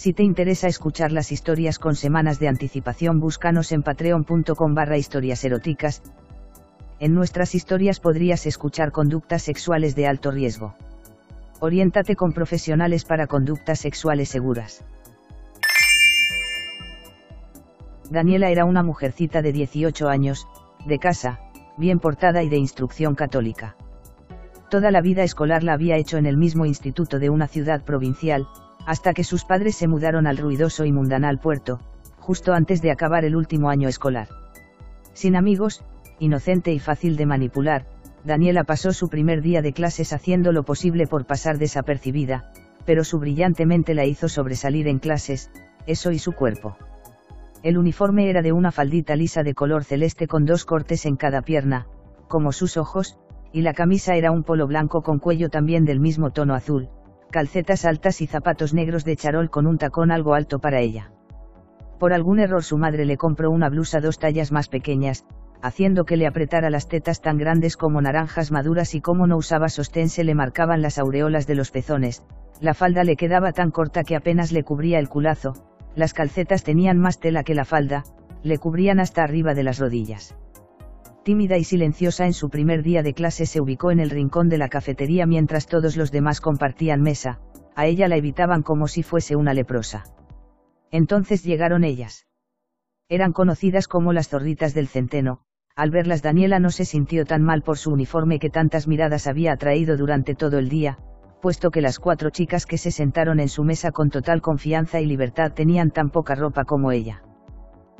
Si te interesa escuchar las historias con semanas de anticipación, búscanos en patreon.com barra historias eróticas. En nuestras historias podrías escuchar conductas sexuales de alto riesgo. Oriéntate con profesionales para conductas sexuales seguras. Daniela era una mujercita de 18 años, de casa, bien portada y de instrucción católica. Toda la vida escolar la había hecho en el mismo instituto de una ciudad provincial, hasta que sus padres se mudaron al ruidoso y mundanal puerto, justo antes de acabar el último año escolar. Sin amigos, inocente y fácil de manipular, Daniela pasó su primer día de clases haciendo lo posible por pasar desapercibida, pero su brillante mente la hizo sobresalir en clases, eso y su cuerpo. El uniforme era de una faldita lisa de color celeste con dos cortes en cada pierna, como sus ojos, y la camisa era un polo blanco con cuello también del mismo tono azul, calcetas altas y zapatos negros de charol con un tacón algo alto para ella. Por algún error su madre le compró una blusa dos tallas más pequeñas, haciendo que le apretara las tetas tan grandes como naranjas maduras y como no usaba sostén se le marcaban las aureolas de los pezones, la falda le quedaba tan corta que apenas le cubría el culazo, las calcetas tenían más tela que la falda, le cubrían hasta arriba de las rodillas. Tímida y silenciosa en su primer día de clase se ubicó en el rincón de la cafetería mientras todos los demás compartían mesa, a ella la evitaban como si fuese una leprosa. Entonces llegaron ellas. Eran conocidas como las zorritas del centeno, al verlas Daniela no se sintió tan mal por su uniforme que tantas miradas había atraído durante todo el día, puesto que las cuatro chicas que se sentaron en su mesa con total confianza y libertad tenían tan poca ropa como ella.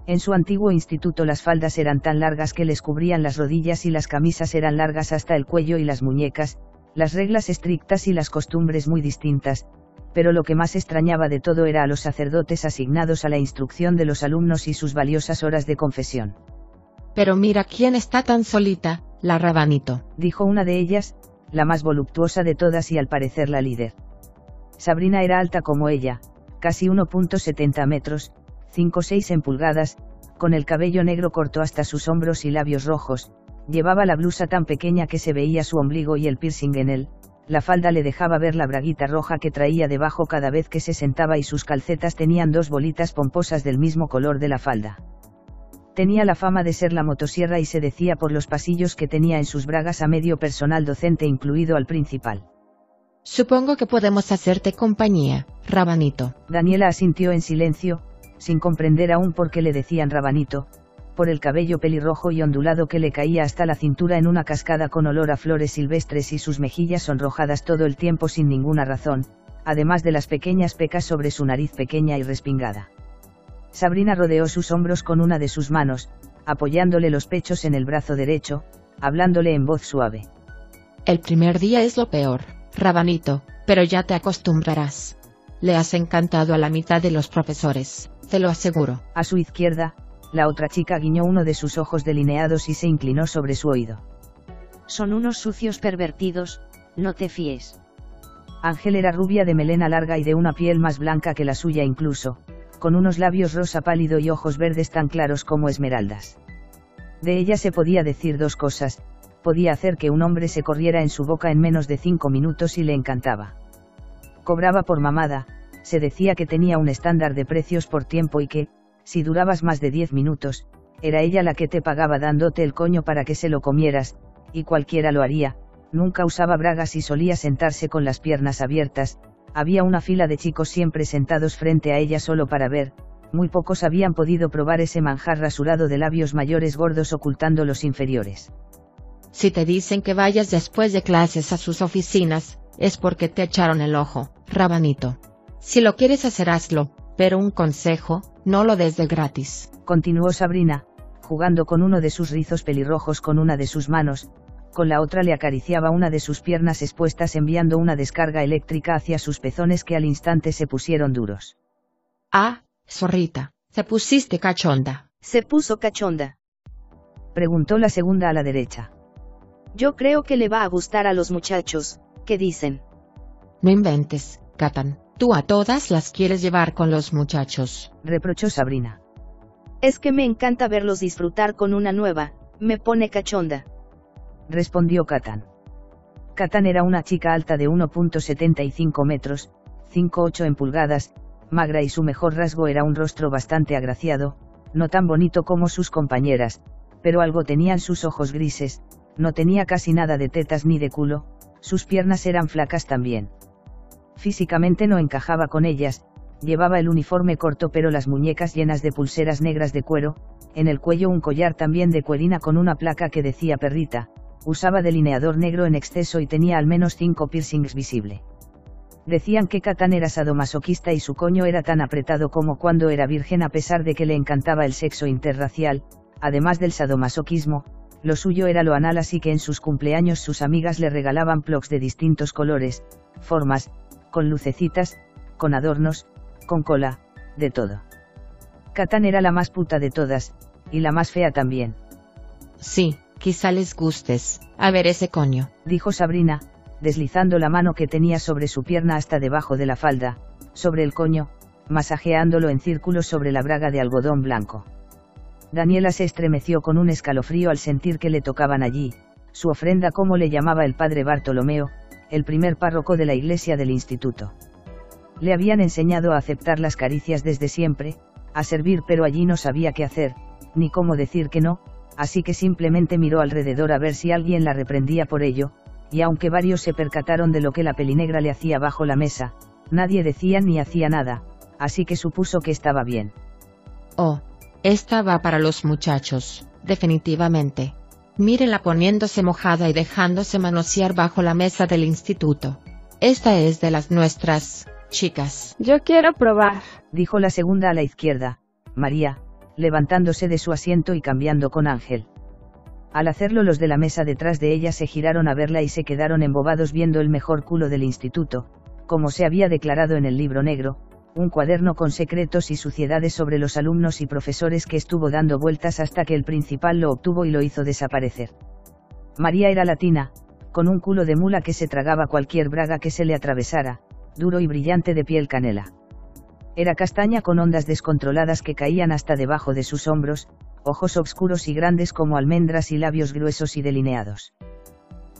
En su antiguo instituto las faldas eran tan largas que les cubrían las rodillas y las camisas eran largas hasta el cuello y las muñecas, las reglas estrictas y las costumbres muy distintas, pero lo que más extrañaba de todo era a los sacerdotes asignados a la instrucción de los alumnos y sus valiosas horas de confesión. Pero mira quién está tan solita, la Rabanito, dijo una de ellas, la más voluptuosa de todas y al parecer la líder. Sabrina era alta como ella, casi 1.70 metros, 5 6 en pulgadas, con el cabello negro corto hasta sus hombros y labios rojos, llevaba la blusa tan pequeña que se veía su ombligo y el piercing en él, la falda le dejaba ver la braguita roja que traía debajo cada vez que se sentaba y sus calcetas tenían dos bolitas pomposas del mismo color de la falda. Tenía la fama de ser la motosierra y se decía por los pasillos que tenía en sus bragas a medio personal docente incluido al principal. Supongo que podemos hacerte compañía, Rabanito. Daniela asintió en silencio, sin comprender aún por qué le decían rabanito, por el cabello pelirrojo y ondulado que le caía hasta la cintura en una cascada con olor a flores silvestres y sus mejillas sonrojadas todo el tiempo sin ninguna razón, además de las pequeñas pecas sobre su nariz pequeña y respingada. Sabrina rodeó sus hombros con una de sus manos, apoyándole los pechos en el brazo derecho, hablándole en voz suave. El primer día es lo peor, Rabanito, pero ya te acostumbrarás. Le has encantado a la mitad de los profesores te lo aseguro. A su izquierda, la otra chica guiñó uno de sus ojos delineados y se inclinó sobre su oído. Son unos sucios pervertidos, no te fíes. Ángel era rubia de melena larga y de una piel más blanca que la suya incluso, con unos labios rosa pálido y ojos verdes tan claros como esmeraldas. De ella se podía decir dos cosas, podía hacer que un hombre se corriera en su boca en menos de cinco minutos y le encantaba. Cobraba por mamada, se decía que tenía un estándar de precios por tiempo y que, si durabas más de 10 minutos, era ella la que te pagaba dándote el coño para que se lo comieras, y cualquiera lo haría, nunca usaba bragas y solía sentarse con las piernas abiertas, había una fila de chicos siempre sentados frente a ella solo para ver, muy pocos habían podido probar ese manjar rasurado de labios mayores gordos ocultando los inferiores. Si te dicen que vayas después de clases a sus oficinas, es porque te echaron el ojo, rabanito. Si lo quieres hacer hazlo, pero un consejo, no lo des de gratis. Continuó Sabrina, jugando con uno de sus rizos pelirrojos con una de sus manos, con la otra le acariciaba una de sus piernas expuestas enviando una descarga eléctrica hacia sus pezones que al instante se pusieron duros. Ah, zorrita, Te pusiste cachonda. Se puso cachonda. Preguntó la segunda a la derecha. Yo creo que le va a gustar a los muchachos. ¿Qué dicen? No inventes, Catan. Tú a todas las quieres llevar con los muchachos. Reprochó Sabrina. Es que me encanta verlos disfrutar con una nueva. Me pone cachonda. Respondió Catan. Catan era una chica alta de 1.75 metros, 5'8 en pulgadas, magra y su mejor rasgo era un rostro bastante agraciado, no tan bonito como sus compañeras, pero algo tenían sus ojos grises, no tenía casi nada de tetas ni de culo, sus piernas eran flacas también. Físicamente no encajaba con ellas, llevaba el uniforme corto pero las muñecas llenas de pulseras negras de cuero, en el cuello un collar también de cuerina con una placa que decía perrita, usaba delineador negro en exceso y tenía al menos cinco piercings visible. Decían que Catán era sadomasoquista y su coño era tan apretado como cuando era virgen a pesar de que le encantaba el sexo interracial, además del sadomasoquismo, lo suyo era lo anal así que en sus cumpleaños sus amigas le regalaban plugs de distintos colores, formas, con lucecitas, con adornos, con cola, de todo. Catán era la más puta de todas, y la más fea también. Sí, quizá les gustes. A ver ese coño. Dijo Sabrina, deslizando la mano que tenía sobre su pierna hasta debajo de la falda, sobre el coño, masajeándolo en círculos sobre la braga de algodón blanco. Daniela se estremeció con un escalofrío al sentir que le tocaban allí, su ofrenda como le llamaba el padre Bartolomeo, el primer párroco de la iglesia del instituto. Le habían enseñado a aceptar las caricias desde siempre, a servir pero allí no sabía qué hacer, ni cómo decir que no, así que simplemente miró alrededor a ver si alguien la reprendía por ello, y aunque varios se percataron de lo que la pelinegra le hacía bajo la mesa, nadie decía ni hacía nada, así que supuso que estaba bien. Oh, esta va para los muchachos, definitivamente. Mírenla poniéndose mojada y dejándose manosear bajo la mesa del instituto. Esta es de las nuestras, chicas. Yo quiero probar, dijo la segunda a la izquierda, María, levantándose de su asiento y cambiando con Ángel. Al hacerlo los de la mesa detrás de ella se giraron a verla y se quedaron embobados viendo el mejor culo del instituto, como se había declarado en el libro negro, un cuaderno con secretos y suciedades sobre los alumnos y profesores que estuvo dando vueltas hasta que el principal lo obtuvo y lo hizo desaparecer. María era latina, con un culo de mula que se tragaba cualquier braga que se le atravesara, duro y brillante de piel canela. Era castaña con ondas descontroladas que caían hasta debajo de sus hombros, ojos oscuros y grandes como almendras y labios gruesos y delineados.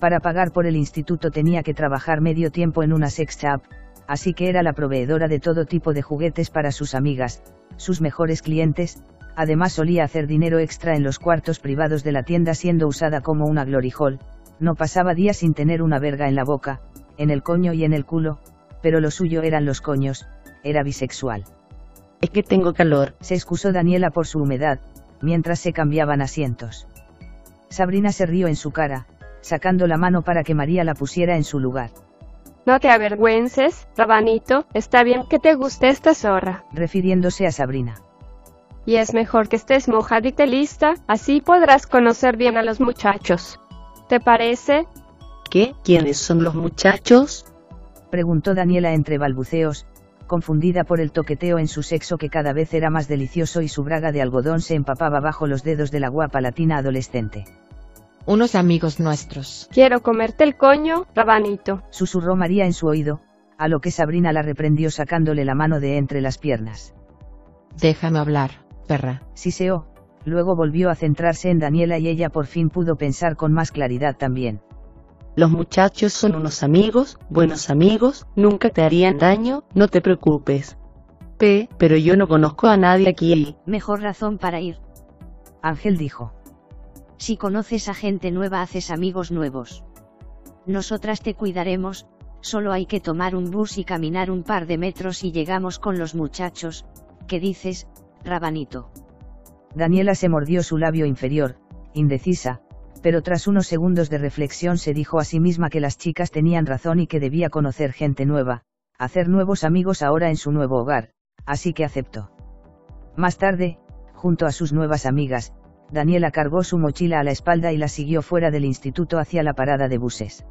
Para pagar por el instituto tenía que trabajar medio tiempo en una sex shop, así que era la proveedora de todo tipo de juguetes para sus amigas, sus mejores clientes, además solía hacer dinero extra en los cuartos privados de la tienda siendo usada como una glory hall, no pasaba días sin tener una verga en la boca, en el coño y en el culo, pero lo suyo eran los coños, era bisexual. Es que tengo calor. Se excusó Daniela por su humedad, mientras se cambiaban asientos. Sabrina se rió en su cara, sacando la mano para que María la pusiera en su lugar. No te avergüences, Rabanito, está bien que te guste esta zorra. Refiriéndose a Sabrina. Y es mejor que estés mojadita y lista, así podrás conocer bien a los muchachos. ¿Te parece? ¿Qué? ¿Quiénes son los muchachos? Preguntó Daniela entre balbuceos, confundida por el toqueteo en su sexo que cada vez era más delicioso y su braga de algodón se empapaba bajo los dedos de la guapa latina adolescente. Unos amigos nuestros. Quiero comerte el coño, rabanito. Susurró María en su oído, a lo que Sabrina la reprendió sacándole la mano de entre las piernas. Déjame hablar, perra. Siseó, luego volvió a centrarse en Daniela y ella por fin pudo pensar con más claridad también. Los muchachos son unos amigos, buenos amigos, nunca te harían daño, no te preocupes. P, pero yo no conozco a nadie aquí. Mejor razón para ir. Ángel dijo. Si conoces a gente nueva haces amigos nuevos. Nosotras te cuidaremos, solo hay que tomar un bus y caminar un par de metros y llegamos con los muchachos. ¿Qué dices, Rabanito? Daniela se mordió su labio inferior, indecisa, pero tras unos segundos de reflexión se dijo a sí misma que las chicas tenían razón y que debía conocer gente nueva, hacer nuevos amigos ahora en su nuevo hogar, así que aceptó. Más tarde, junto a sus nuevas amigas, Daniela cargó su mochila a la espalda y la siguió fuera del instituto hacia la parada de buses.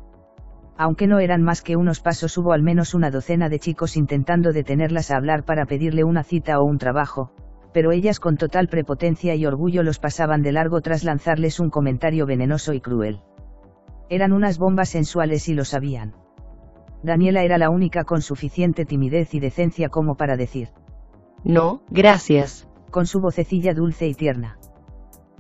Aunque no eran más que unos pasos hubo al menos una docena de chicos intentando detenerlas a hablar para pedirle una cita o un trabajo, pero ellas con total prepotencia y orgullo los pasaban de largo tras lanzarles un comentario venenoso y cruel. Eran unas bombas sensuales y lo sabían. Daniela era la única con suficiente timidez y decencia como para decir. No, gracias. Con su vocecilla dulce y tierna.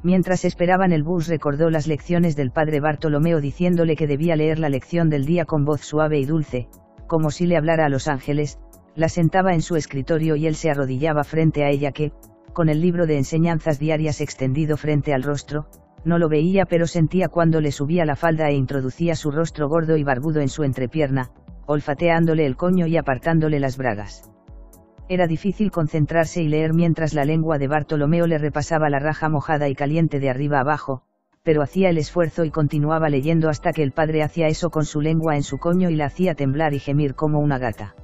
Mientras esperaban el bus recordó las lecciones del padre Bartolomeo diciéndole que debía leer la lección del día con voz suave y dulce, como si le hablara a los ángeles, la sentaba en su escritorio y él se arrodillaba frente a ella que, con el libro de enseñanzas diarias extendido frente al rostro, no lo veía pero sentía cuando le subía la falda e introducía su rostro gordo y barbudo en su entrepierna, olfateándole el coño y apartándole las bragas. Era difícil concentrarse y leer mientras la lengua de Bartolomeo le repasaba la raja mojada y caliente de arriba abajo, pero hacía el esfuerzo y continuaba leyendo hasta que el padre hacía eso con su lengua en su coño y la hacía temblar y gemir como una gata.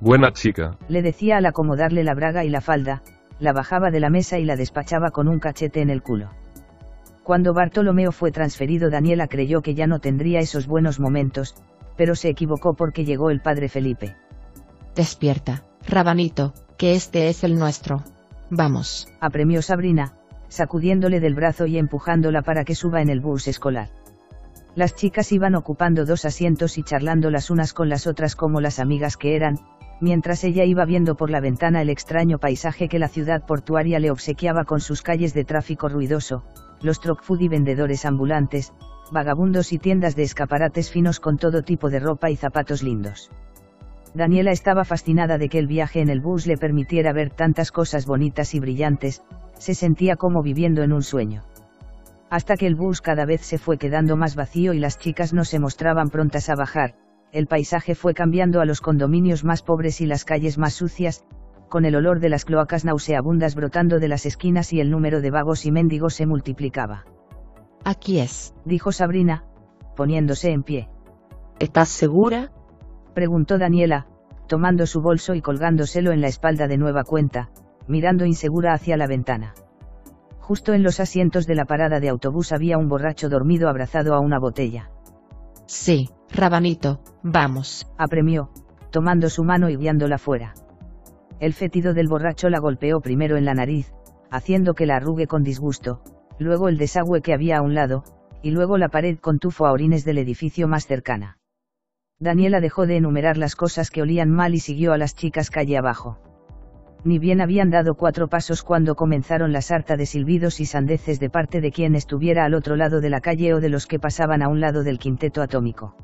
Buena chica. Le decía al acomodarle la braga y la falda, la bajaba de la mesa y la despachaba con un cachete en el culo. Cuando Bartolomeo fue transferido Daniela creyó que ya no tendría esos buenos momentos, pero se equivocó porque llegó el padre Felipe. Despierta, Rabanito, que este es el nuestro. Vamos. Apremió Sabrina, sacudiéndole del brazo y empujándola para que suba en el bus escolar. Las chicas iban ocupando dos asientos y charlando las unas con las otras como las amigas que eran, mientras ella iba viendo por la ventana el extraño paisaje que la ciudad portuaria le obsequiaba con sus calles de tráfico ruidoso, los food y vendedores ambulantes, vagabundos y tiendas de escaparates finos con todo tipo de ropa y zapatos lindos. Daniela estaba fascinada de que el viaje en el bus le permitiera ver tantas cosas bonitas y brillantes, se sentía como viviendo en un sueño. Hasta que el bus cada vez se fue quedando más vacío y las chicas no se mostraban prontas a bajar, el paisaje fue cambiando a los condominios más pobres y las calles más sucias, con el olor de las cloacas nauseabundas brotando de las esquinas y el número de vagos y mendigos se multiplicaba. Aquí es, dijo Sabrina, poniéndose en pie. ¿Estás segura? Preguntó Daniela, tomando su bolso y colgándoselo en la espalda de nueva cuenta, mirando insegura hacia la ventana. Justo en los asientos de la parada de autobús había un borracho dormido abrazado a una botella. Sí, Rabanito, vamos. Apremió, tomando su mano y guiándola fuera. El fétido del borracho la golpeó primero en la nariz, haciendo que la arrugue con disgusto, luego el desagüe que había a un lado, y luego la pared con tufo a orines del edificio más cercana. Daniela dejó de enumerar las cosas que olían mal y siguió a las chicas calle abajo. Ni bien habían dado cuatro pasos cuando comenzaron la sarta de silbidos y sandeces de parte de quien estuviera al otro lado de la calle o de los que pasaban a un lado del quinteto atómico.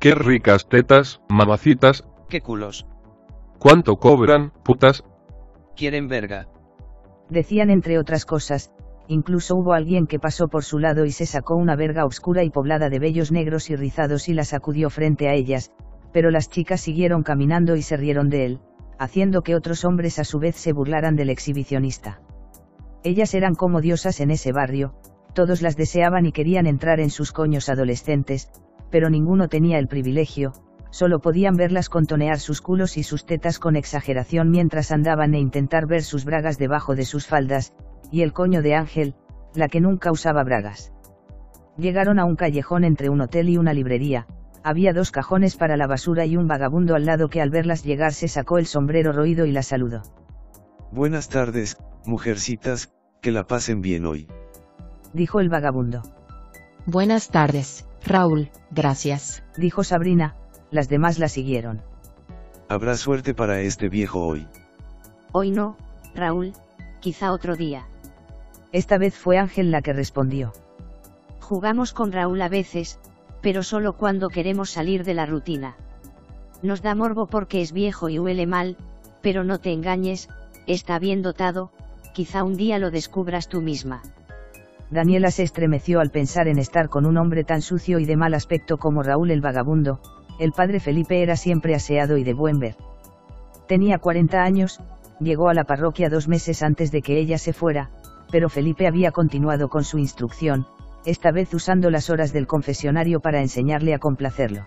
Qué ricas tetas, mamacitas. Qué culos. ¿Cuánto cobran, putas? Quieren verga. Decían entre otras cosas, incluso hubo alguien que pasó por su lado y se sacó una verga oscura y poblada de vellos negros y rizados y la sacudió frente a ellas, pero las chicas siguieron caminando y se rieron de él, haciendo que otros hombres a su vez se burlaran del exhibicionista. Ellas eran como diosas en ese barrio, todos las deseaban y querían entrar en sus coños adolescentes, pero ninguno tenía el privilegio, solo podían verlas contonear sus culos y sus tetas con exageración mientras andaban e intentar ver sus bragas debajo de sus faldas, y el coño de Ángel, la que nunca usaba bragas. Llegaron a un callejón entre un hotel y una librería, había dos cajones para la basura y un vagabundo al lado que al verlas llegar se sacó el sombrero roído y la saludó. Buenas tardes, mujercitas, que la pasen bien hoy. Dijo el vagabundo. Buenas tardes, Raúl, gracias. Dijo Sabrina, las demás la siguieron. Habrá suerte para este viejo hoy. Hoy no, Raúl, quizá otro día. Esta vez fue Ángel la que respondió. Jugamos con Raúl a veces, pero solo cuando queremos salir de la rutina. Nos da morbo porque es viejo y huele mal, pero no te engañes, está bien dotado, quizá un día lo descubras tú misma. Daniela se estremeció al pensar en estar con un hombre tan sucio y de mal aspecto como Raúl el vagabundo, el padre Felipe era siempre aseado y de buen ver. Tenía 40 años, llegó a la parroquia dos meses antes de que ella se fuera, pero Felipe había continuado con su instrucción, esta vez usando las horas del confesionario para enseñarle a complacerlo.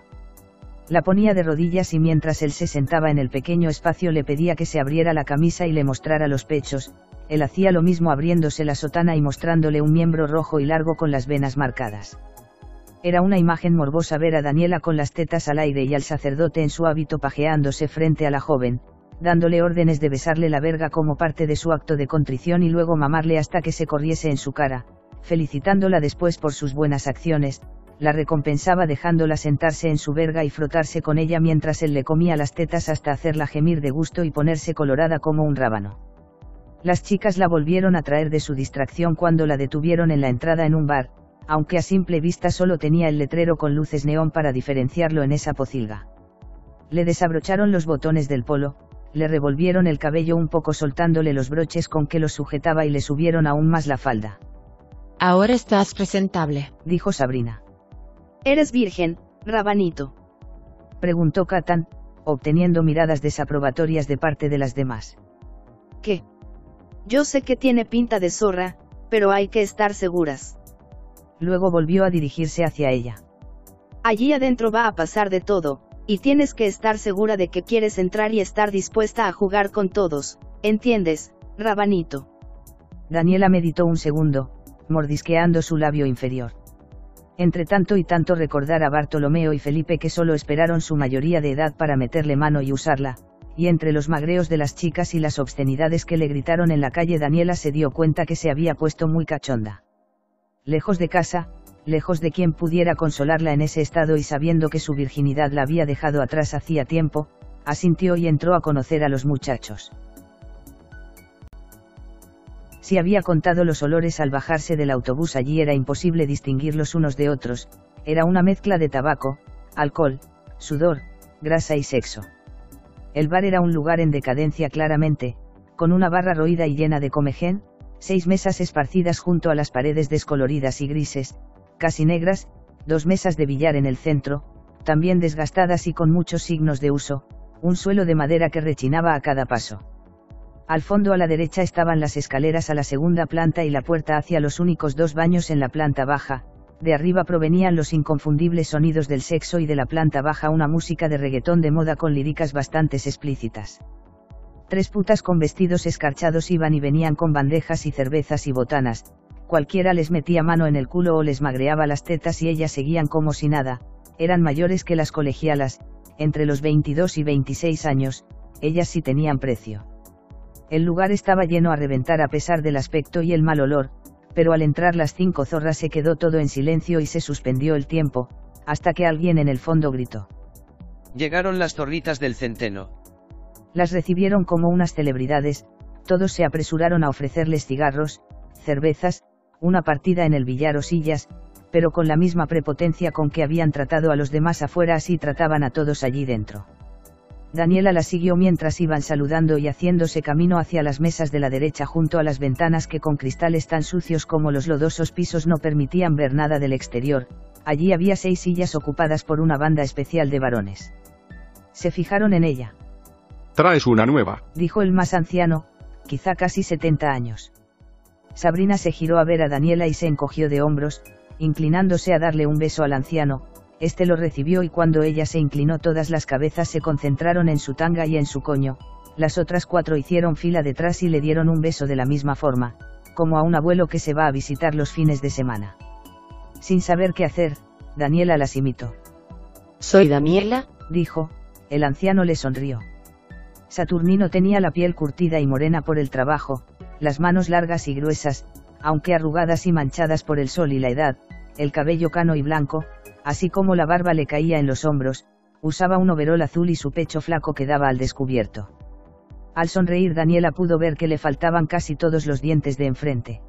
La ponía de rodillas y mientras él se sentaba en el pequeño espacio le pedía que se abriera la camisa y le mostrara los pechos, él hacía lo mismo abriéndose la sotana y mostrándole un miembro rojo y largo con las venas marcadas. Era una imagen morbosa ver a Daniela con las tetas al aire y al sacerdote en su hábito pajeándose frente a la joven, dándole órdenes de besarle la verga como parte de su acto de contrición y luego mamarle hasta que se corriese en su cara, felicitándola después por sus buenas acciones, la recompensaba dejándola sentarse en su verga y frotarse con ella mientras él le comía las tetas hasta hacerla gemir de gusto y ponerse colorada como un rábano. Las chicas la volvieron a traer de su distracción cuando la detuvieron en la entrada en un bar, aunque a simple vista solo tenía el letrero con luces neón para diferenciarlo en esa pocilga. Le desabrocharon los botones del polo, le revolvieron el cabello un poco soltándole los broches con que los sujetaba y le subieron aún más la falda. Ahora estás presentable, dijo Sabrina. ¿Eres virgen, Rabanito? Preguntó Catan, obteniendo miradas desaprobatorias de parte de las demás. ¿Qué? Yo sé que tiene pinta de zorra, pero hay que estar seguras. Luego volvió a dirigirse hacia ella. Allí adentro va a pasar de todo, y tienes que estar segura de que quieres entrar y estar dispuesta a jugar con todos, ¿entiendes, Rabanito? Daniela meditó un segundo, mordisqueando su labio inferior. Entre tanto y tanto recordar a Bartolomeo y Felipe que solo esperaron su mayoría de edad para meterle mano y usarla, y entre los magreos de las chicas y las obscenidades que le gritaron en la calle Daniela se dio cuenta que se había puesto muy cachonda. Lejos de casa, lejos de quien pudiera consolarla en ese estado y sabiendo que su virginidad la había dejado atrás hacía tiempo, asintió y entró a conocer a los muchachos. Si había contado los olores al bajarse del autobús allí era imposible distinguirlos unos de otros, era una mezcla de tabaco, alcohol, sudor, grasa y sexo. El bar era un lugar en decadencia claramente, con una barra roída y llena de comején, seis mesas esparcidas junto a las paredes descoloridas y grises, casi negras, dos mesas de billar en el centro, también desgastadas y con muchos signos de uso, un suelo de madera que rechinaba a cada paso. Al fondo a la derecha estaban las escaleras a la segunda planta y la puerta hacia los únicos dos baños en la planta baja, de arriba provenían los inconfundibles sonidos del sexo y de la planta baja una música de reggaetón de moda con líricas bastante explícitas. Tres putas con vestidos escarchados iban y venían con bandejas y cervezas y botanas, cualquiera les metía mano en el culo o les magreaba las tetas y ellas seguían como si nada, eran mayores que las colegialas, entre los 22 y 26 años, ellas sí tenían precio. El lugar estaba lleno a reventar a pesar del aspecto y el mal olor, pero al entrar las cinco zorras se quedó todo en silencio y se suspendió el tiempo, hasta que alguien en el fondo gritó. Llegaron las zorritas del centeno. Las recibieron como unas celebridades, todos se apresuraron a ofrecerles cigarros, cervezas, una partida en el billar o sillas, pero con la misma prepotencia con que habían tratado a los demás afuera así trataban a todos allí dentro. Daniela la siguió mientras iban saludando y haciéndose camino hacia las mesas de la derecha junto a las ventanas que con cristales tan sucios como los lodosos pisos no permitían ver nada del exterior, allí había seis sillas ocupadas por una banda especial de varones. Se fijaron en ella. Traes una nueva, dijo el más anciano, quizá casi 70 años. Sabrina se giró a ver a Daniela y se encogió de hombros, inclinándose a darle un beso al anciano, este lo recibió y cuando ella se inclinó todas las cabezas se concentraron en su tanga y en su coño, las otras cuatro hicieron fila detrás y le dieron un beso de la misma forma, como a un abuelo que se va a visitar los fines de semana. Sin saber qué hacer, Daniela las imitó. Soy Daniela, dijo, el anciano le sonrió. Saturnino tenía la piel curtida y morena por el trabajo, las manos largas y gruesas, aunque arrugadas y manchadas por el sol y la edad, el cabello cano y blanco, así como la barba le caía en los hombros, usaba un overol azul y su pecho flaco quedaba al descubierto. Al sonreír Daniela pudo ver que le faltaban casi todos los dientes de enfrente.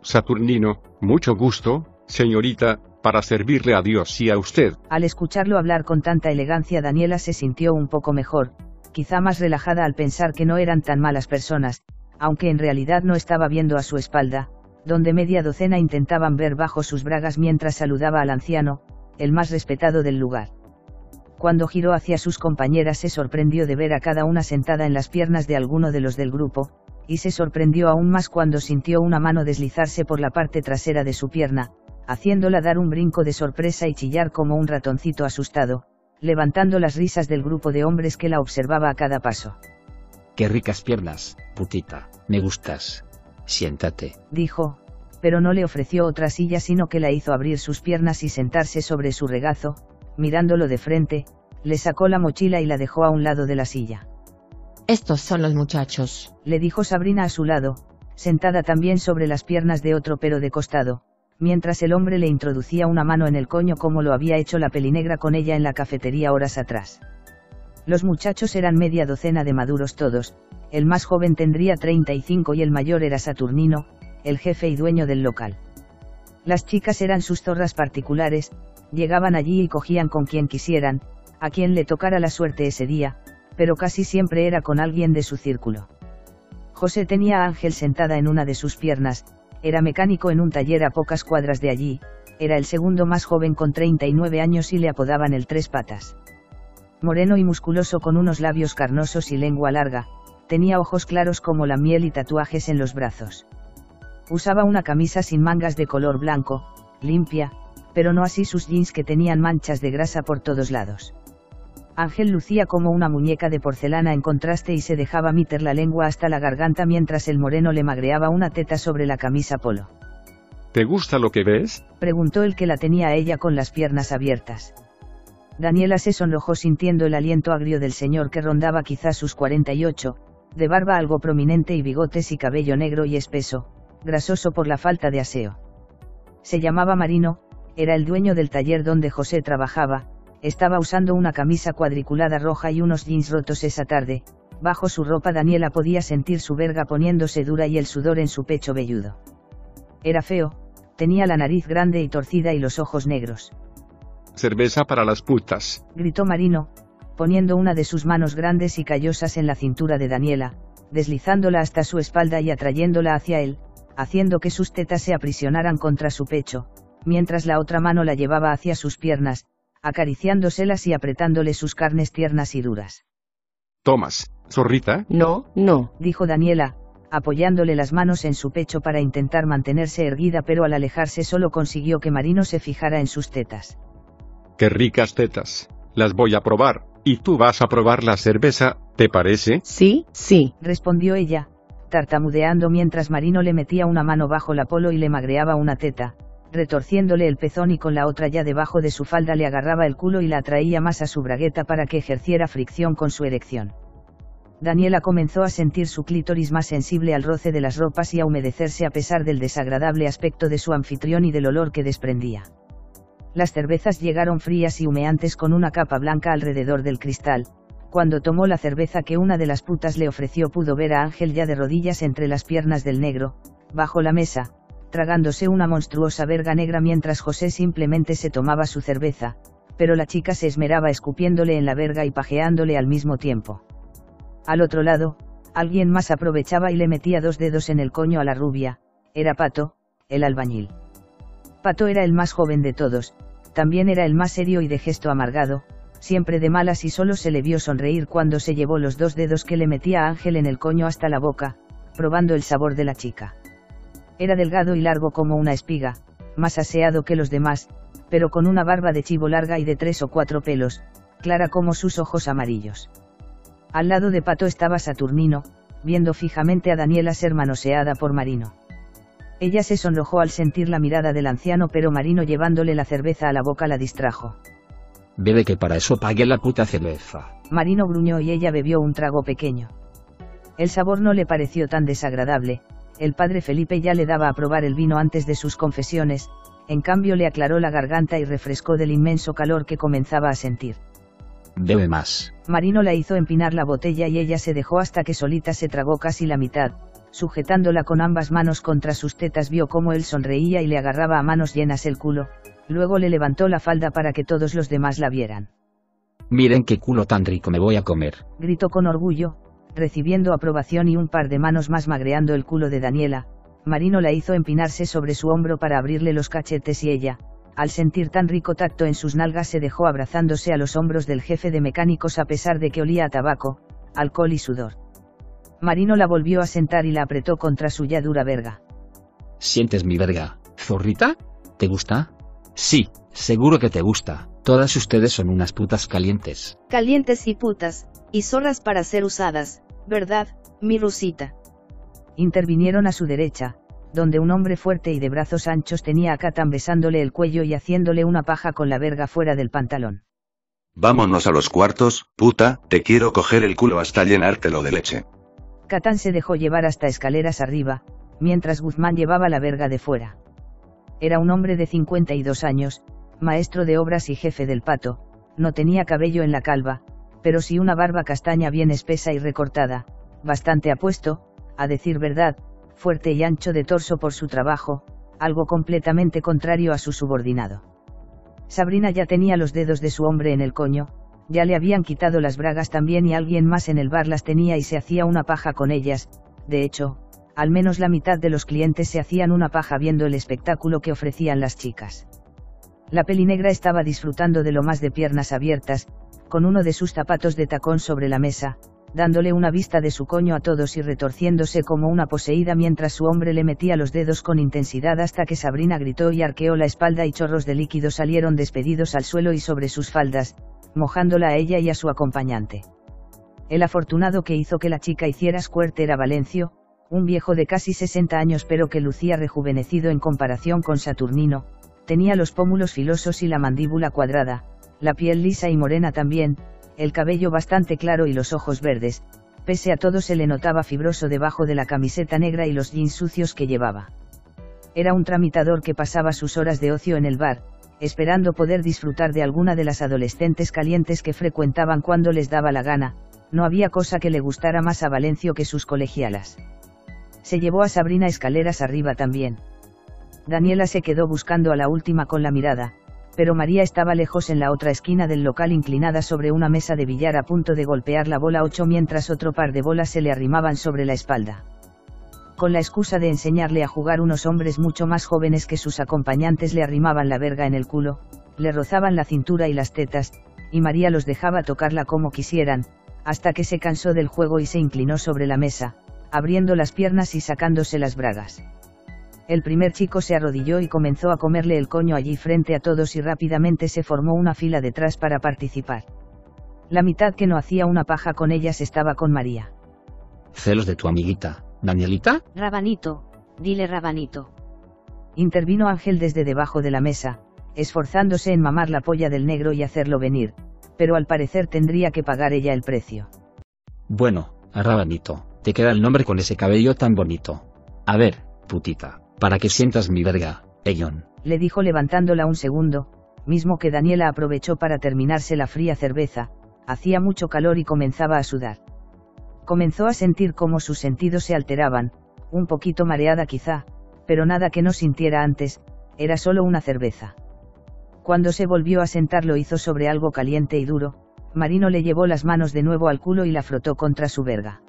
Saturnino, mucho gusto, señorita, para servirle a Dios y a usted. Al escucharlo hablar con tanta elegancia Daniela se sintió un poco mejor, quizá más relajada al pensar que no eran tan malas personas, aunque en realidad no estaba viendo a su espalda, donde media docena intentaban ver bajo sus bragas mientras saludaba al anciano, el más respetado del lugar. Cuando giró hacia sus compañeras se sorprendió de ver a cada una sentada en las piernas de alguno de los del grupo, y se sorprendió aún más cuando sintió una mano deslizarse por la parte trasera de su pierna, haciéndola dar un brinco de sorpresa y chillar como un ratoncito asustado, levantando las risas del grupo de hombres que la observaba a cada paso. Qué ricas piernas, putita, me gustas. Siéntate. Dijo, pero no le ofreció otra silla sino que la hizo abrir sus piernas y sentarse sobre su regazo, mirándolo de frente, le sacó la mochila y la dejó a un lado de la silla. Estos son los muchachos. Le dijo Sabrina a su lado, sentada también sobre las piernas de otro pero de costado, mientras el hombre le introducía una mano en el coño como lo había hecho la pelinegra con ella en la cafetería horas atrás. Los muchachos eran media docena de maduros todos, el más joven tendría 35 y el mayor era Saturnino, el jefe y dueño del local. Las chicas eran sus zorras particulares, llegaban allí y cogían con quien quisieran, a quien le tocara la suerte ese día, pero casi siempre era con alguien de su círculo. José tenía a Ángel sentada en una de sus piernas, era mecánico en un taller a pocas cuadras de allí, era el segundo más joven con 39 años y le apodaban el tres patas. Moreno y musculoso con unos labios carnosos y lengua larga, tenía ojos claros como la miel y tatuajes en los brazos. Usaba una camisa sin mangas de color blanco, limpia, pero no así sus jeans que tenían manchas de grasa por todos lados. Ángel lucía como una muñeca de porcelana en contraste y se dejaba meter la lengua hasta la garganta mientras el moreno le magreaba una teta sobre la camisa polo. ¿Te gusta lo que ves? preguntó el que la tenía a ella con las piernas abiertas. Daniela se sonrojó sintiendo el aliento agrio del señor que rondaba quizás sus 48, de barba algo prominente y bigotes y cabello negro y espeso, grasoso por la falta de aseo. Se llamaba Marino, era el dueño del taller donde José trabajaba, estaba usando una camisa cuadriculada roja y unos jeans rotos esa tarde, bajo su ropa Daniela podía sentir su verga poniéndose dura y el sudor en su pecho velludo. Era feo, tenía la nariz grande y torcida y los ojos negros. Cerveza para las putas. Gritó Marino, poniendo una de sus manos grandes y callosas en la cintura de Daniela, deslizándola hasta su espalda y atrayéndola hacia él, haciendo que sus tetas se aprisionaran contra su pecho, mientras la otra mano la llevaba hacia sus piernas, acariciándoselas y apretándole sus carnes tiernas y duras. Tomas, zorrita. No, no, dijo Daniela, apoyándole las manos en su pecho para intentar mantenerse erguida pero al alejarse solo consiguió que Marino se fijara en sus tetas. Qué ricas tetas. Las voy a probar, y tú vas a probar la cerveza, ¿te parece? Sí, sí, respondió ella, tartamudeando mientras Marino le metía una mano bajo la polo y le magreaba una teta, retorciéndole el pezón y con la otra ya debajo de su falda le agarraba el culo y la atraía más a su bragueta para que ejerciera fricción con su erección. Daniela comenzó a sentir su clítoris más sensible al roce de las ropas y a humedecerse a pesar del desagradable aspecto de su anfitrión y del olor que desprendía. Las cervezas llegaron frías y humeantes con una capa blanca alrededor del cristal. Cuando tomó la cerveza que una de las putas le ofreció pudo ver a Ángel ya de rodillas entre las piernas del negro, bajo la mesa, tragándose una monstruosa verga negra mientras José simplemente se tomaba su cerveza, pero la chica se esmeraba escupiéndole en la verga y pajeándole al mismo tiempo. Al otro lado, alguien más aprovechaba y le metía dos dedos en el coño a la rubia, era Pato, el albañil. Pato era el más joven de todos, también era el más serio y de gesto amargado, siempre de malas y solo se le vio sonreír cuando se llevó los dos dedos que le metía Ángel en el coño hasta la boca, probando el sabor de la chica. Era delgado y largo como una espiga, más aseado que los demás, pero con una barba de chivo larga y de tres o cuatro pelos, clara como sus ojos amarillos. Al lado de Pato estaba Saturnino, viendo fijamente a Daniela ser manoseada por Marino. Ella se sonrojó al sentir la mirada del anciano, pero Marino llevándole la cerveza a la boca la distrajo. Bebe que para eso pague la puta cerveza. Marino gruñó y ella bebió un trago pequeño. El sabor no le pareció tan desagradable, el padre Felipe ya le daba a probar el vino antes de sus confesiones, en cambio le aclaró la garganta y refrescó del inmenso calor que comenzaba a sentir. Bebe más. Marino la hizo empinar la botella y ella se dejó hasta que solita se tragó casi la mitad, sujetándola con ambas manos contra sus tetas vio cómo él sonreía y le agarraba a manos llenas el culo, luego le levantó la falda para que todos los demás la vieran. Miren qué culo tan rico me voy a comer. Gritó con orgullo, recibiendo aprobación y un par de manos más magreando el culo de Daniela, Marino la hizo empinarse sobre su hombro para abrirle los cachetes y ella, al sentir tan rico tacto en sus nalgas se dejó abrazándose a los hombros del jefe de mecánicos a pesar de que olía a tabaco, alcohol y sudor. Marino la volvió a sentar y la apretó contra su ya dura verga. ¿Sientes mi verga, zorrita? ¿Te gusta? Sí, seguro que te gusta. Todas ustedes son unas putas calientes. Calientes y putas, y zorras para ser usadas, ¿verdad, mi Rusita? Intervinieron a su derecha, donde un hombre fuerte y de brazos anchos tenía a Catan besándole el cuello y haciéndole una paja con la verga fuera del pantalón. Vámonos a los cuartos, puta, te quiero coger el culo hasta llenártelo de leche. Catán se dejó llevar hasta escaleras arriba, mientras Guzmán llevaba la verga de fuera. Era un hombre de 52 años, maestro de obras y jefe del pato, no tenía cabello en la calva, pero sí una barba castaña bien espesa y recortada, bastante apuesto, a decir verdad, fuerte y ancho de torso por su trabajo, algo completamente contrario a su subordinado. Sabrina ya tenía los dedos de su hombre en el coño, ya le habían quitado las bragas también y alguien más en el bar las tenía y se hacía una paja con ellas, de hecho, al menos la mitad de los clientes se hacían una paja viendo el espectáculo que ofrecían las chicas. La pelinegra estaba disfrutando de lo más de piernas abiertas, con uno de sus zapatos de tacón sobre la mesa, dándole una vista de su coño a todos y retorciéndose como una poseída mientras su hombre le metía los dedos con intensidad hasta que Sabrina gritó y arqueó la espalda y chorros de líquido salieron despedidos al suelo y sobre sus faldas, mojándola a ella y a su acompañante. El afortunado que hizo que la chica hiciera squirt era Valencio, un viejo de casi 60 años pero que lucía rejuvenecido en comparación con Saturnino, tenía los pómulos filosos y la mandíbula cuadrada, la piel lisa y morena también, el cabello bastante claro y los ojos verdes, pese a todo se le notaba fibroso debajo de la camiseta negra y los jeans sucios que llevaba. Era un tramitador que pasaba sus horas de ocio en el bar, esperando poder disfrutar de alguna de las adolescentes calientes que frecuentaban cuando les daba la gana, no había cosa que le gustara más a Valencio que sus colegialas. Se llevó a Sabrina escaleras arriba también. Daniela se quedó buscando a la última con la mirada, pero María estaba lejos en la otra esquina del local inclinada sobre una mesa de billar a punto de golpear la bola 8 mientras otro par de bolas se le arrimaban sobre la espalda. Con la excusa de enseñarle a jugar unos hombres mucho más jóvenes que sus acompañantes le arrimaban la verga en el culo, le rozaban la cintura y las tetas, y María los dejaba tocarla como quisieran, hasta que se cansó del juego y se inclinó sobre la mesa, abriendo las piernas y sacándose las bragas. El primer chico se arrodilló y comenzó a comerle el coño allí frente a todos y rápidamente se formó una fila detrás para participar. La mitad que no hacía una paja con ellas estaba con María. Celos de tu amiguita, Danielita. Rabanito, dile Rabanito. Intervino Ángel desde debajo de la mesa, esforzándose en mamar la polla del negro y hacerlo venir, pero al parecer tendría que pagar ella el precio. Bueno, Rabanito, te queda el nombre con ese cabello tan bonito. A ver, putita para que sientas mi verga, Eyon. Le dijo levantándola un segundo, mismo que Daniela aprovechó para terminarse la fría cerveza, hacía mucho calor y comenzaba a sudar. Comenzó a sentir cómo sus sentidos se alteraban, un poquito mareada quizá, pero nada que no sintiera antes, era solo una cerveza. Cuando se volvió a sentar lo hizo sobre algo caliente y duro, Marino le llevó las manos de nuevo al culo y la frotó contra su verga.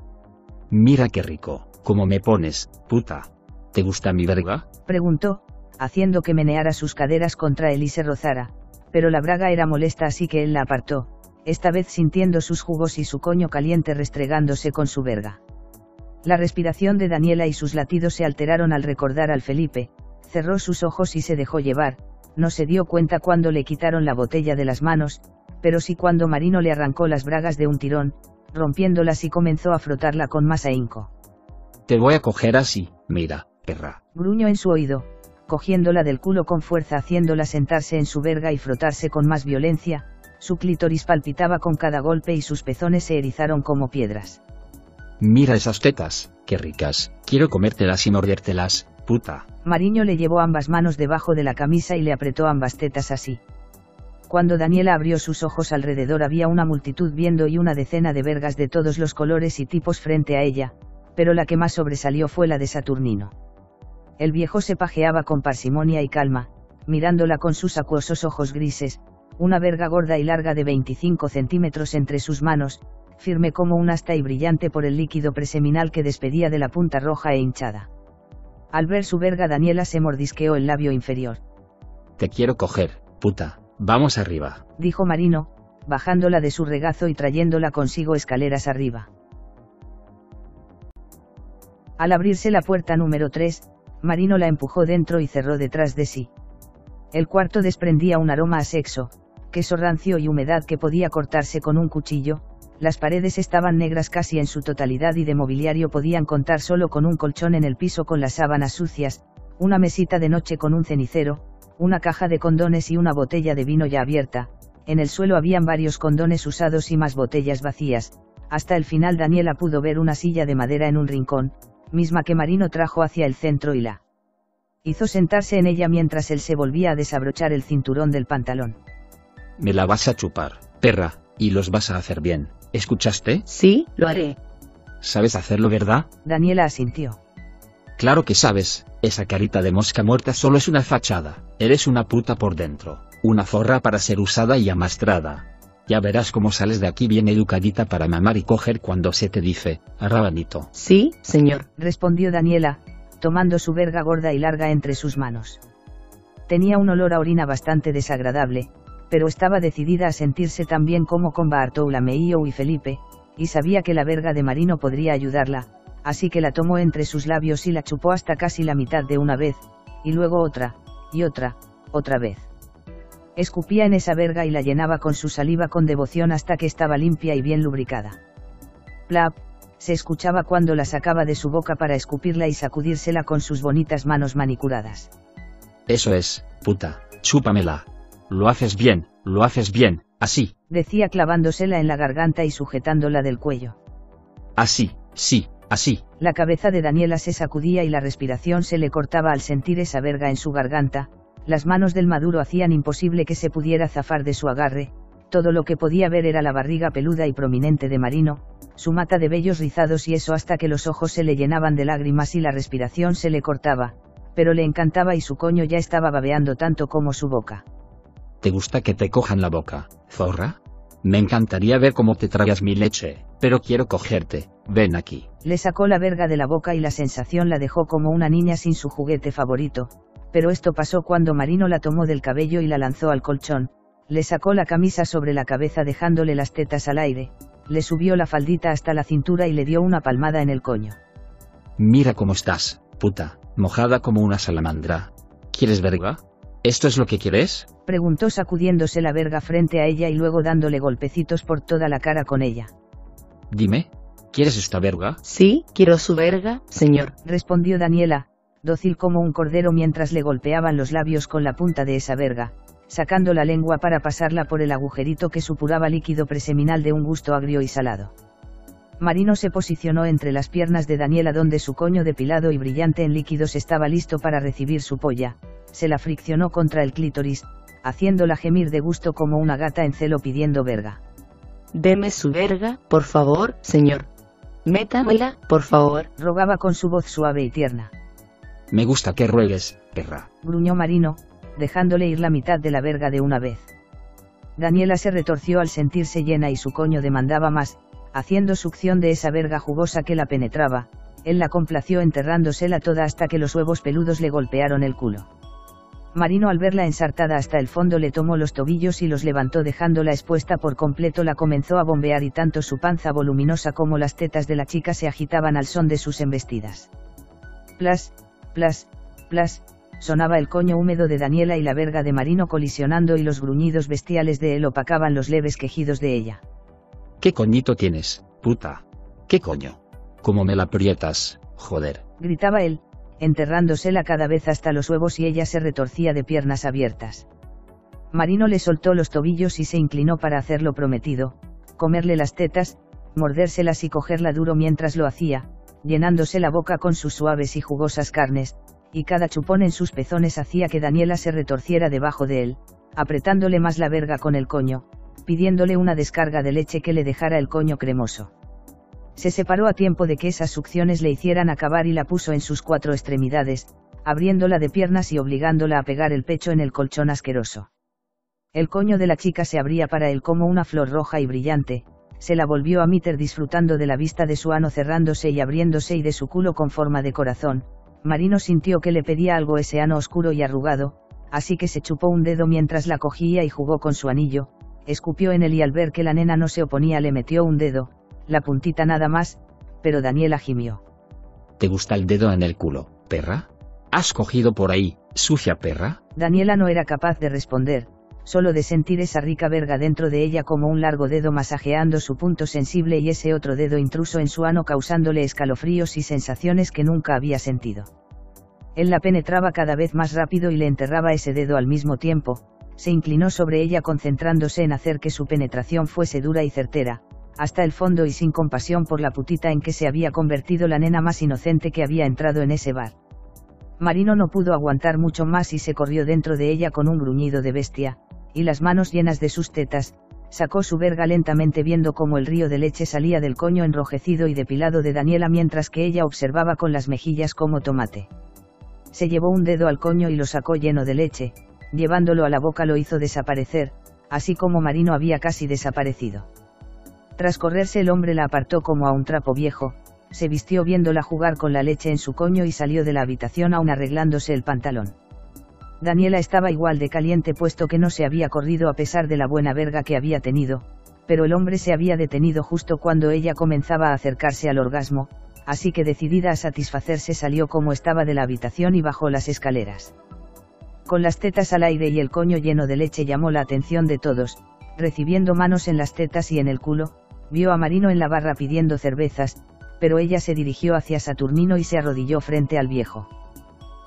Mira qué rico, cómo me pones, puta. ¿Te gusta mi verga? Preguntó, haciendo que meneara sus caderas contra él y se rozara, pero la braga era molesta así que él la apartó, esta vez sintiendo sus jugos y su coño caliente restregándose con su verga. La respiración de Daniela y sus latidos se alteraron al recordar al Felipe, cerró sus ojos y se dejó llevar, no se dio cuenta cuando le quitaron la botella de las manos, pero sí cuando Marino le arrancó las bragas de un tirón, rompiéndolas y comenzó a frotarla con más ahínco. Te voy a coger así, mira perra. Gruñó en su oído, cogiéndola del culo con fuerza haciéndola sentarse en su verga y frotarse con más violencia, su clítoris palpitaba con cada golpe y sus pezones se erizaron como piedras. Mira esas tetas, qué ricas, quiero comértelas y mordértelas, puta. Mariño le llevó ambas manos debajo de la camisa y le apretó ambas tetas así. Cuando Daniela abrió sus ojos alrededor había una multitud viendo y una decena de vergas de todos los colores y tipos frente a ella, pero la que más sobresalió fue la de Saturnino. El viejo se pajeaba con parsimonia y calma, mirándola con sus acuosos ojos grises, una verga gorda y larga de 25 centímetros entre sus manos, firme como un asta y brillante por el líquido preseminal que despedía de la punta roja e hinchada. Al ver su verga Daniela se mordisqueó el labio inferior. Te quiero coger, puta, vamos arriba, dijo Marino, bajándola de su regazo y trayéndola consigo escaleras arriba. Al abrirse la puerta número 3, Marino la empujó dentro y cerró detrás de sí. El cuarto desprendía un aroma a sexo, queso rancio y humedad que podía cortarse con un cuchillo, las paredes estaban negras casi en su totalidad y de mobiliario podían contar solo con un colchón en el piso con las sábanas sucias, una mesita de noche con un cenicero, una caja de condones y una botella de vino ya abierta, en el suelo habían varios condones usados y más botellas vacías, hasta el final Daniela pudo ver una silla de madera en un rincón, misma que Marino trajo hacia el centro y la hizo sentarse en ella mientras él se volvía a desabrochar el cinturón del pantalón. Me la vas a chupar, perra, y los vas a hacer bien, ¿escuchaste? Sí, lo haré. ¿Sabes hacerlo, verdad? Daniela asintió. Claro que sabes, esa carita de mosca muerta solo es una fachada, eres una puta por dentro, una zorra para ser usada y amastrada. Ya verás cómo sales de aquí bien educadita para mamar y coger cuando se te dice, rabanito. Sí, señor. Respondió Daniela, tomando su verga gorda y larga entre sus manos. Tenía un olor a orina bastante desagradable, pero estaba decidida a sentirse tan bien como con Bartolomé y Felipe, y sabía que la verga de Marino podría ayudarla, así que la tomó entre sus labios y la chupó hasta casi la mitad de una vez, y luego otra, y otra, otra vez. Escupía en esa verga y la llenaba con su saliva con devoción hasta que estaba limpia y bien lubricada. Plap, se escuchaba cuando la sacaba de su boca para escupirla y sacudírsela con sus bonitas manos manicuradas. Eso es, puta, chúpamela. Lo haces bien, lo haces bien, así. Decía clavándosela en la garganta y sujetándola del cuello. Así, sí, así. La cabeza de Daniela se sacudía y la respiración se le cortaba al sentir esa verga en su garganta, las manos del maduro hacían imposible que se pudiera zafar de su agarre, todo lo que podía ver era la barriga peluda y prominente de Marino, su mata de vellos rizados y eso hasta que los ojos se le llenaban de lágrimas y la respiración se le cortaba, pero le encantaba y su coño ya estaba babeando tanto como su boca. ¿Te gusta que te cojan la boca, zorra? Me encantaría ver cómo te tragas mi leche, pero quiero cogerte, ven aquí. Le sacó la verga de la boca y la sensación la dejó como una niña sin su juguete favorito, pero esto pasó cuando Marino la tomó del cabello y la lanzó al colchón, le sacó la camisa sobre la cabeza dejándole las tetas al aire, le subió la faldita hasta la cintura y le dio una palmada en el coño. Mira cómo estás, puta, mojada como una salamandra. ¿Quieres verga? ¿Esto es lo que quieres? Preguntó sacudiéndose la verga frente a ella y luego dándole golpecitos por toda la cara con ella. Dime, ¿quieres esta verga? Sí, quiero su verga, señor. Respondió Daniela, dócil como un cordero mientras le golpeaban los labios con la punta de esa verga, sacando la lengua para pasarla por el agujerito que supuraba líquido preseminal de un gusto agrio y salado. Marino se posicionó entre las piernas de Daniela donde su coño depilado y brillante en líquidos estaba listo para recibir su polla, se la friccionó contra el clítoris, haciéndola gemir de gusto como una gata en celo pidiendo verga. Deme su verga, por favor, señor. Métamela, por favor. Rogaba con su voz suave y tierna. Me gusta que ruegues, perra. Gruñó Marino, dejándole ir la mitad de la verga de una vez. Daniela se retorció al sentirse llena y su coño demandaba más, haciendo succión de esa verga jugosa que la penetraba, él la complació enterrándosela toda hasta que los huevos peludos le golpearon el culo. Marino al verla ensartada hasta el fondo le tomó los tobillos y los levantó dejándola expuesta por completo la comenzó a bombear y tanto su panza voluminosa como las tetas de la chica se agitaban al son de sus embestidas. Plas, plas, plas, sonaba el coño húmedo de Daniela y la verga de Marino colisionando y los gruñidos bestiales de él opacaban los leves quejidos de ella. ¿Qué coñito tienes, puta? ¿Qué coño? ¿Cómo me la aprietas, joder? Gritaba él, enterrándosela cada vez hasta los huevos y ella se retorcía de piernas abiertas. Marino le soltó los tobillos y se inclinó para hacer lo prometido, comerle las tetas, mordérselas y cogerla duro mientras lo hacía, llenándose la boca con sus suaves y jugosas carnes, y cada chupón en sus pezones hacía que Daniela se retorciera debajo de él, apretándole más la verga con el coño, pidiéndole una descarga de leche que le dejara el coño cremoso. Se separó a tiempo de que esas succiones le hicieran acabar y la puso en sus cuatro extremidades, abriéndola de piernas y obligándola a pegar el pecho en el colchón asqueroso. El coño de la chica se abría para él como una flor roja y brillante, se la volvió a Mitter disfrutando de la vista de su ano cerrándose y abriéndose y de su culo con forma de corazón, Marino sintió que le pedía algo ese ano oscuro y arrugado, así que se chupó un dedo mientras la cogía y jugó con su anillo, escupió en él y al ver que la nena no se oponía le metió un dedo, la puntita nada más, pero Daniela gimió. ¿Te gusta el dedo en el culo, perra? ¿Has cogido por ahí, sucia perra? Daniela no era capaz de responder, solo de sentir esa rica verga dentro de ella como un largo dedo masajeando su punto sensible y ese otro dedo intruso en su ano causándole escalofríos y sensaciones que nunca había sentido. Él la penetraba cada vez más rápido y le enterraba ese dedo al mismo tiempo, se inclinó sobre ella concentrándose en hacer que su penetración fuese dura y certera, hasta el fondo y sin compasión por la putita en que se había convertido la nena más inocente que había entrado en ese bar. Marino no pudo aguantar mucho más y se corrió dentro de ella con un gruñido de bestia, y las manos llenas de sus tetas, sacó su verga lentamente viendo cómo el río de leche salía del coño enrojecido y depilado de Daniela mientras que ella observaba con las mejillas como tomate. Se llevó un dedo al coño y lo sacó lleno de leche, llevándolo a la boca lo hizo desaparecer, así como Marino había casi desaparecido. Tras correrse el hombre la apartó como a un trapo viejo, se vistió viéndola jugar con la leche en su coño y salió de la habitación aún arreglándose el pantalón. Daniela estaba igual de caliente puesto que no se había corrido a pesar de la buena verga que había tenido, pero el hombre se había detenido justo cuando ella comenzaba a acercarse al orgasmo, así que decidida a satisfacerse salió como estaba de la habitación y bajó las escaleras. Con las tetas al aire y el coño lleno de leche llamó la atención de todos, recibiendo manos en las tetas y en el culo, vio a Marino en la barra pidiendo cervezas, pero ella se dirigió hacia Saturnino y se arrodilló frente al viejo.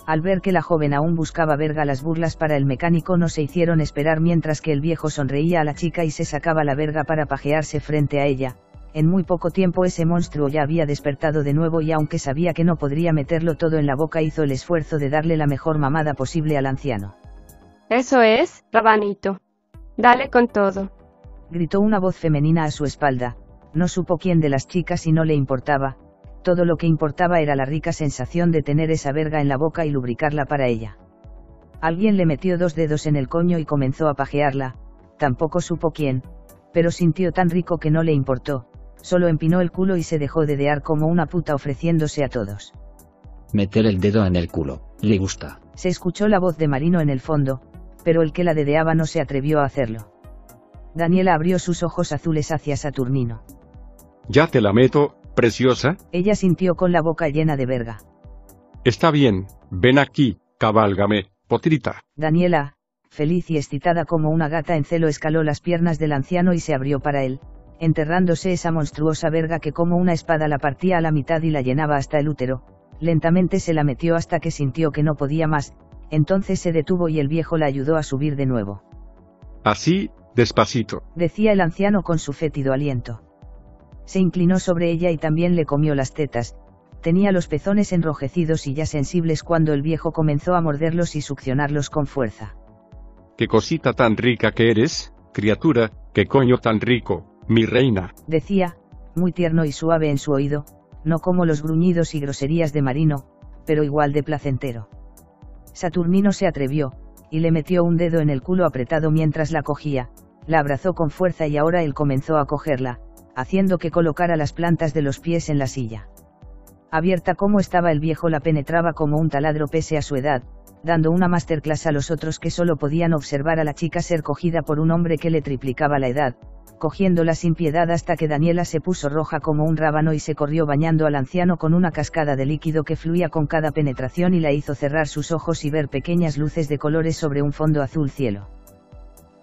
Al ver que la joven aún buscaba verga las burlas para el mecánico no se hicieron esperar mientras que el viejo sonreía a la chica y se sacaba la verga para pajearse frente a ella, en muy poco tiempo ese monstruo ya había despertado de nuevo y aunque sabía que no podría meterlo todo en la boca hizo el esfuerzo de darle la mejor mamada posible al anciano. Eso es, rabanito. Dale con todo gritó una voz femenina a su espalda, no supo quién de las chicas y no le importaba, todo lo que importaba era la rica sensación de tener esa verga en la boca y lubricarla para ella. Alguien le metió dos dedos en el coño y comenzó a pajearla, tampoco supo quién, pero sintió tan rico que no le importó, solo empinó el culo y se dejó dedear como una puta ofreciéndose a todos. Meter el dedo en el culo, le gusta. Se escuchó la voz de Marino en el fondo, pero el que la dedeaba no se atrevió a hacerlo. Daniela abrió sus ojos azules hacia Saturnino. Ya te la meto, preciosa. Ella sintió con la boca llena de verga. Está bien, ven aquí, cabálgame, potrita. Daniela, feliz y excitada como una gata en celo, escaló las piernas del anciano y se abrió para él, enterrándose esa monstruosa verga que como una espada la partía a la mitad y la llenaba hasta el útero. Lentamente se la metió hasta que sintió que no podía más, entonces se detuvo y el viejo la ayudó a subir de nuevo. Así, Despacito. Decía el anciano con su fétido aliento. Se inclinó sobre ella y también le comió las tetas, tenía los pezones enrojecidos y ya sensibles cuando el viejo comenzó a morderlos y succionarlos con fuerza. Qué cosita tan rica que eres, criatura, qué coño tan rico, mi reina. Decía, muy tierno y suave en su oído, no como los gruñidos y groserías de Marino, pero igual de placentero. Saturnino se atrevió, y le metió un dedo en el culo apretado mientras la cogía, la abrazó con fuerza y ahora él comenzó a cogerla, haciendo que colocara las plantas de los pies en la silla. Abierta como estaba el viejo la penetraba como un taladro pese a su edad, dando una masterclass a los otros que solo podían observar a la chica ser cogida por un hombre que le triplicaba la edad, cogiéndola sin piedad hasta que Daniela se puso roja como un rábano y se corrió bañando al anciano con una cascada de líquido que fluía con cada penetración y la hizo cerrar sus ojos y ver pequeñas luces de colores sobre un fondo azul cielo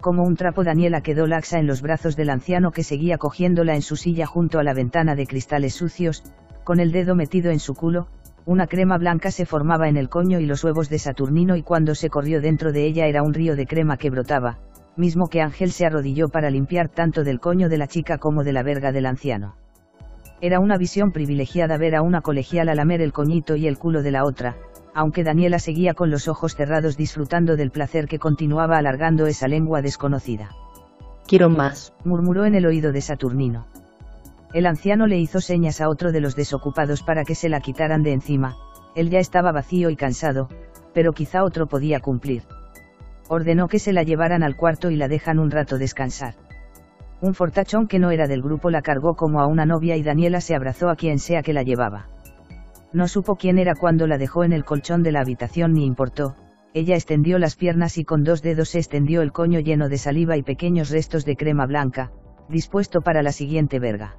como un trapo Daniela quedó laxa en los brazos del anciano que seguía cogiéndola en su silla junto a la ventana de cristales sucios, con el dedo metido en su culo, una crema blanca se formaba en el coño y los huevos de Saturnino y cuando se corrió dentro de ella era un río de crema que brotaba, mismo que Ángel se arrodilló para limpiar tanto del coño de la chica como de la verga del anciano. Era una visión privilegiada ver a una colegiala lamer el coñito y el culo de la otra, aunque Daniela seguía con los ojos cerrados disfrutando del placer que continuaba alargando esa lengua desconocida. Quiero más, murmuró en el oído de Saturnino. El anciano le hizo señas a otro de los desocupados para que se la quitaran de encima, él ya estaba vacío y cansado, pero quizá otro podía cumplir. Ordenó que se la llevaran al cuarto y la dejan un rato descansar. Un fortachón que no era del grupo la cargó como a una novia y Daniela se abrazó a quien sea que la llevaba. No supo quién era cuando la dejó en el colchón de la habitación ni importó, ella extendió las piernas y con dos dedos se extendió el coño lleno de saliva y pequeños restos de crema blanca, dispuesto para la siguiente verga.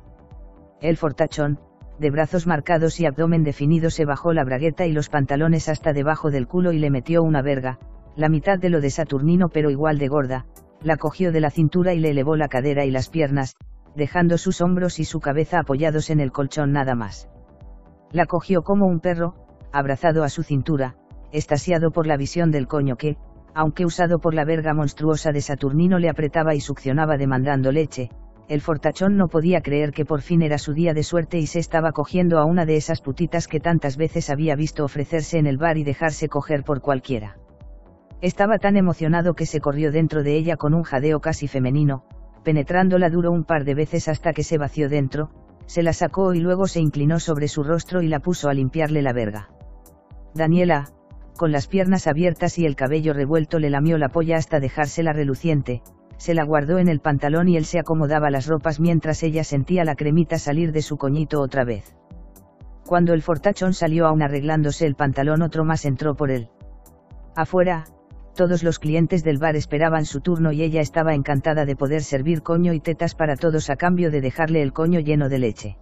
El fortachón, de brazos marcados y abdomen definido se bajó la bragueta y los pantalones hasta debajo del culo y le metió una verga, la mitad de lo de Saturnino pero igual de gorda, la cogió de la cintura y le elevó la cadera y las piernas, dejando sus hombros y su cabeza apoyados en el colchón nada más. La cogió como un perro, abrazado a su cintura, estasiado por la visión del coño que, aunque usado por la verga monstruosa de Saturnino le apretaba y succionaba demandando leche, el fortachón no podía creer que por fin era su día de suerte y se estaba cogiendo a una de esas putitas que tantas veces había visto ofrecerse en el bar y dejarse coger por cualquiera. Estaba tan emocionado que se corrió dentro de ella con un jadeo casi femenino, penetrándola duro un par de veces hasta que se vació dentro, se la sacó y luego se inclinó sobre su rostro y la puso a limpiarle la verga. Daniela, con las piernas abiertas y el cabello revuelto le lamió la polla hasta dejársela reluciente, se la guardó en el pantalón y él se acomodaba las ropas mientras ella sentía la cremita salir de su coñito otra vez. Cuando el fortachón salió aún arreglándose el pantalón otro más entró por él. Afuera, todos los clientes del bar esperaban su turno y ella estaba encantada de poder servir coño y tetas para todos a cambio de dejarle el coño lleno de leche.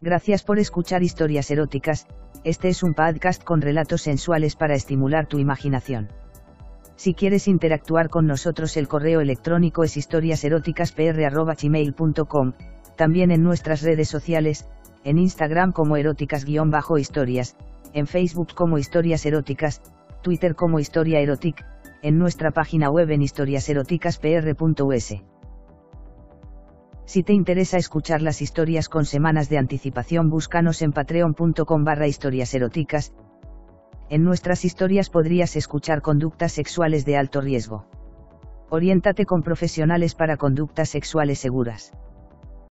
Gracias por escuchar historias eróticas, este es un podcast con relatos sensuales para estimular tu imaginación. Si quieres interactuar con nosotros el correo electrónico es historiaseroticaspr.gmail.com, también en nuestras redes sociales, en Instagram como eróticas-historias, en Facebook como historias eróticas, Twitter como historia erotic, en nuestra página web en historiaseroticaspr.us. Si te interesa escuchar las historias con semanas de anticipación, búscanos en patreon.com barra historias eróticas. En nuestras historias podrías escuchar conductas sexuales de alto riesgo. Oriéntate con profesionales para conductas sexuales seguras.